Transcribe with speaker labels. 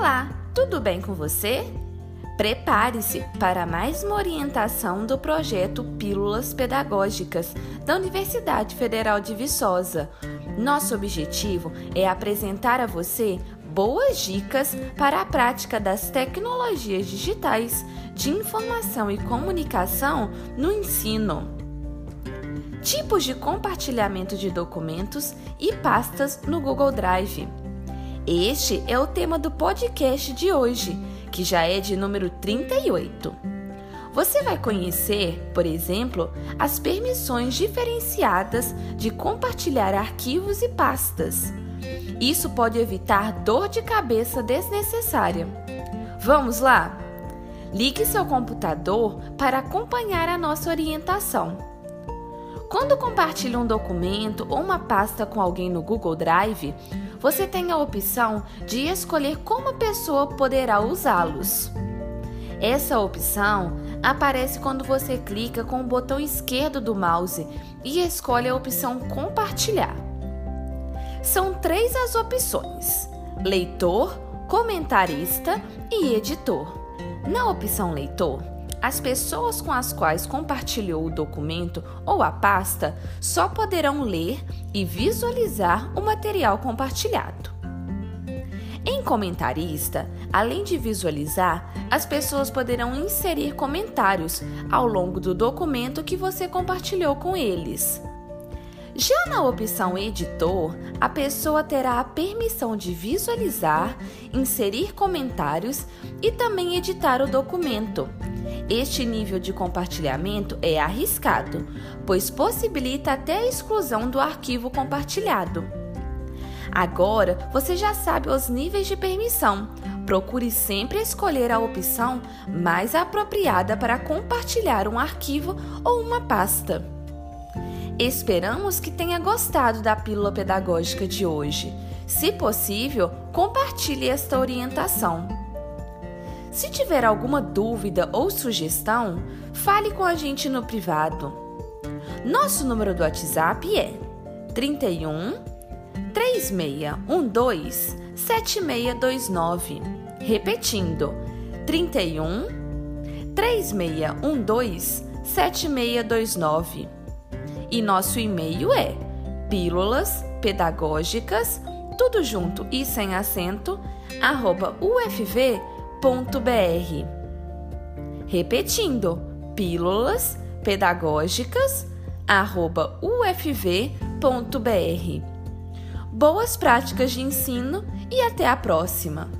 Speaker 1: Olá, tudo bem com você? Prepare-se para mais uma orientação do projeto Pílulas Pedagógicas da Universidade Federal de Viçosa. Nosso objetivo é apresentar a você boas dicas para a prática das tecnologias digitais de informação e comunicação no ensino. Tipos de compartilhamento de documentos e pastas no Google Drive. Este é o tema do podcast de hoje, que já é de número 38. Você vai conhecer, por exemplo, as permissões diferenciadas de compartilhar arquivos e pastas. Isso pode evitar dor de cabeça desnecessária. Vamos lá? Ligue seu computador para acompanhar a nossa orientação. Quando compartilha um documento ou uma pasta com alguém no Google Drive, você tem a opção de escolher como a pessoa poderá usá-los. Essa opção aparece quando você clica com o botão esquerdo do mouse e escolhe a opção Compartilhar. São três as opções: leitor, comentarista e editor. Na opção leitor, as pessoas com as quais compartilhou o documento ou a pasta só poderão ler e visualizar o material compartilhado. Em comentarista, além de visualizar, as pessoas poderão inserir comentários ao longo do documento que você compartilhou com eles. Já na opção Editor, a pessoa terá a permissão de visualizar, inserir comentários e também editar o documento. Este nível de compartilhamento é arriscado, pois possibilita até a exclusão do arquivo compartilhado. Agora você já sabe os níveis de permissão. Procure sempre escolher a opção mais apropriada para compartilhar um arquivo ou uma pasta. Esperamos que tenha gostado da pílula pedagógica de hoje. Se possível, compartilhe esta orientação. Se tiver alguma dúvida ou sugestão, fale com a gente no privado. Nosso número do WhatsApp é 31 3612 7629. Repetindo, 31 3612 7629 e nosso e-mail é pílulas pedagógicas, tudo junto e sem acento, arroba Repetindo, pílulas pedagógicas, arroba ufv.br. Boas práticas de ensino e até a próxima!